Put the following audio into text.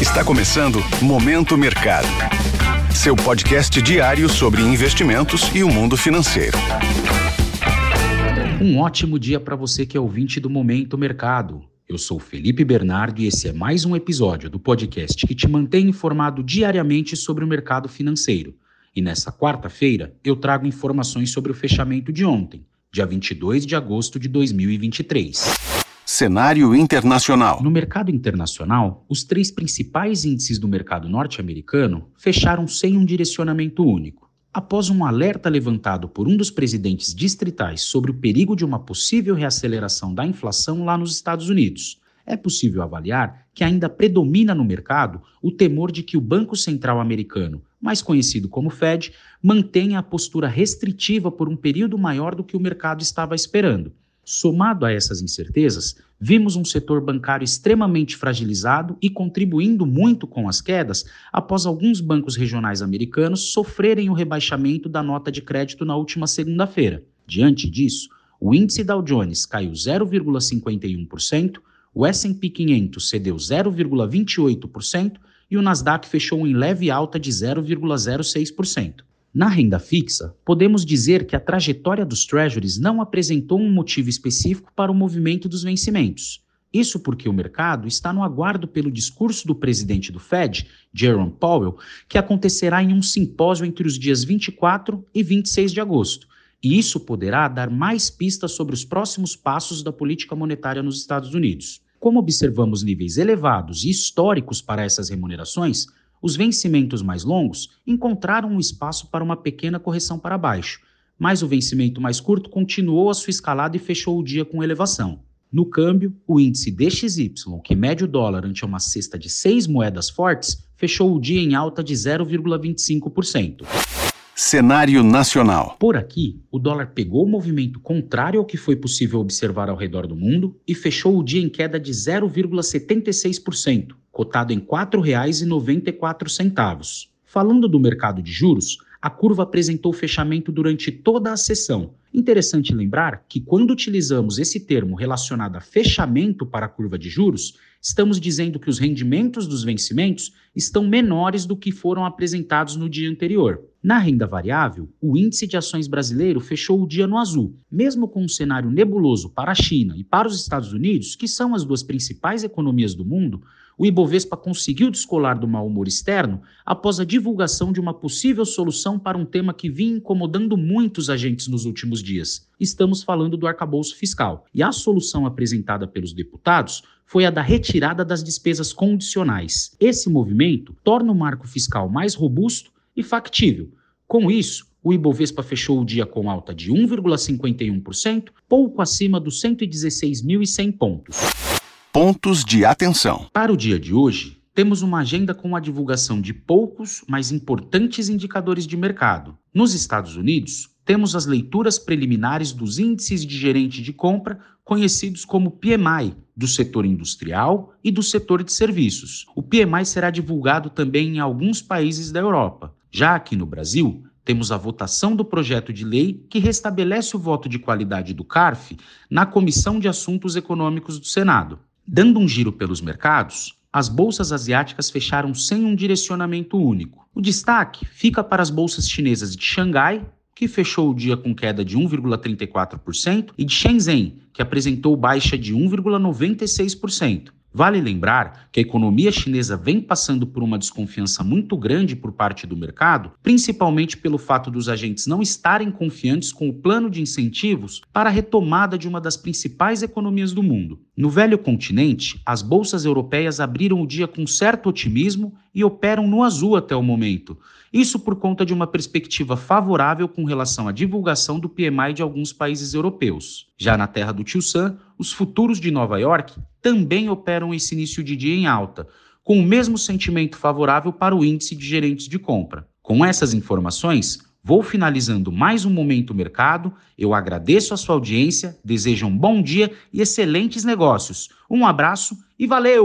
Está começando Momento Mercado. Seu podcast diário sobre investimentos e o mundo financeiro. Um ótimo dia para você que é ouvinte do Momento Mercado. Eu sou Felipe Bernardo e esse é mais um episódio do podcast que te mantém informado diariamente sobre o mercado financeiro. E nessa quarta-feira eu trago informações sobre o fechamento de ontem, dia 22 de agosto de 2023. Cenário internacional. No mercado internacional, os três principais índices do mercado norte-americano fecharam sem um direcionamento único. Após um alerta levantado por um dos presidentes distritais sobre o perigo de uma possível reaceleração da inflação lá nos Estados Unidos, é possível avaliar que ainda predomina no mercado o temor de que o Banco Central Americano, mais conhecido como Fed, mantenha a postura restritiva por um período maior do que o mercado estava esperando Somado a essas incertezas, vimos um setor bancário extremamente fragilizado e contribuindo muito com as quedas após alguns bancos regionais americanos sofrerem o rebaixamento da nota de crédito na última segunda-feira. Diante disso, o índice Dow Jones caiu 0,51%, o S&P 500 cedeu 0,28% e o Nasdaq fechou em leve alta de 0,06%. Na renda fixa, podemos dizer que a trajetória dos Treasuries não apresentou um motivo específico para o movimento dos vencimentos. Isso porque o mercado está no aguardo pelo discurso do presidente do Fed, Jerome Powell, que acontecerá em um simpósio entre os dias 24 e 26 de agosto. E isso poderá dar mais pistas sobre os próximos passos da política monetária nos Estados Unidos. Como observamos níveis elevados e históricos para essas remunerações, os vencimentos mais longos encontraram um espaço para uma pequena correção para baixo, mas o vencimento mais curto continuou a sua escalada e fechou o dia com elevação. No câmbio, o índice DXY, que mede o dólar ante uma cesta de seis moedas fortes, fechou o dia em alta de 0,25%. Cenário nacional. Por aqui, o dólar pegou o movimento contrário ao que foi possível observar ao redor do mundo e fechou o dia em queda de 0,76%, cotado em R$ 4,94. Falando do mercado de juros, a curva apresentou fechamento durante toda a sessão. Interessante lembrar que, quando utilizamos esse termo relacionado a fechamento para a curva de juros, estamos dizendo que os rendimentos dos vencimentos estão menores do que foram apresentados no dia anterior. Na renda variável, o índice de ações brasileiro fechou o dia no azul, mesmo com um cenário nebuloso para a China e para os Estados Unidos, que são as duas principais economias do mundo o Ibovespa conseguiu descolar do mau humor externo após a divulgação de uma possível solução para um tema que vinha incomodando muitos agentes nos últimos dias. Estamos falando do arcabouço fiscal. E a solução apresentada pelos deputados foi a da retirada das despesas condicionais. Esse movimento torna o marco fiscal mais robusto e factível. Com isso, o Ibovespa fechou o dia com alta de 1,51%, pouco acima dos 116.100 pontos pontos de atenção. Para o dia de hoje, temos uma agenda com a divulgação de poucos, mas importantes indicadores de mercado. Nos Estados Unidos, temos as leituras preliminares dos índices de gerente de compra, conhecidos como PMI, do setor industrial e do setor de serviços. O PMI será divulgado também em alguns países da Europa. Já aqui no Brasil, temos a votação do projeto de lei que restabelece o voto de qualidade do CARF na Comissão de Assuntos Econômicos do Senado. Dando um giro pelos mercados, as bolsas asiáticas fecharam sem um direcionamento único. O destaque fica para as bolsas chinesas de Xangai, que fechou o dia com queda de 1,34%, e de Shenzhen, que apresentou baixa de 1,96%. Vale lembrar que a economia chinesa vem passando por uma desconfiança muito grande por parte do mercado, principalmente pelo fato dos agentes não estarem confiantes com o plano de incentivos para a retomada de uma das principais economias do mundo. No velho continente, as bolsas europeias abriram o dia com certo otimismo e operam no azul até o momento. Isso por conta de uma perspectiva favorável com relação à divulgação do PMI de alguns países europeus. Já na terra do Tio Sam, os futuros de Nova York também operam esse início de dia em alta, com o mesmo sentimento favorável para o índice de gerentes de compra. Com essas informações, vou finalizando mais um Momento Mercado. Eu agradeço a sua audiência, desejo um bom dia e excelentes negócios. Um abraço e valeu!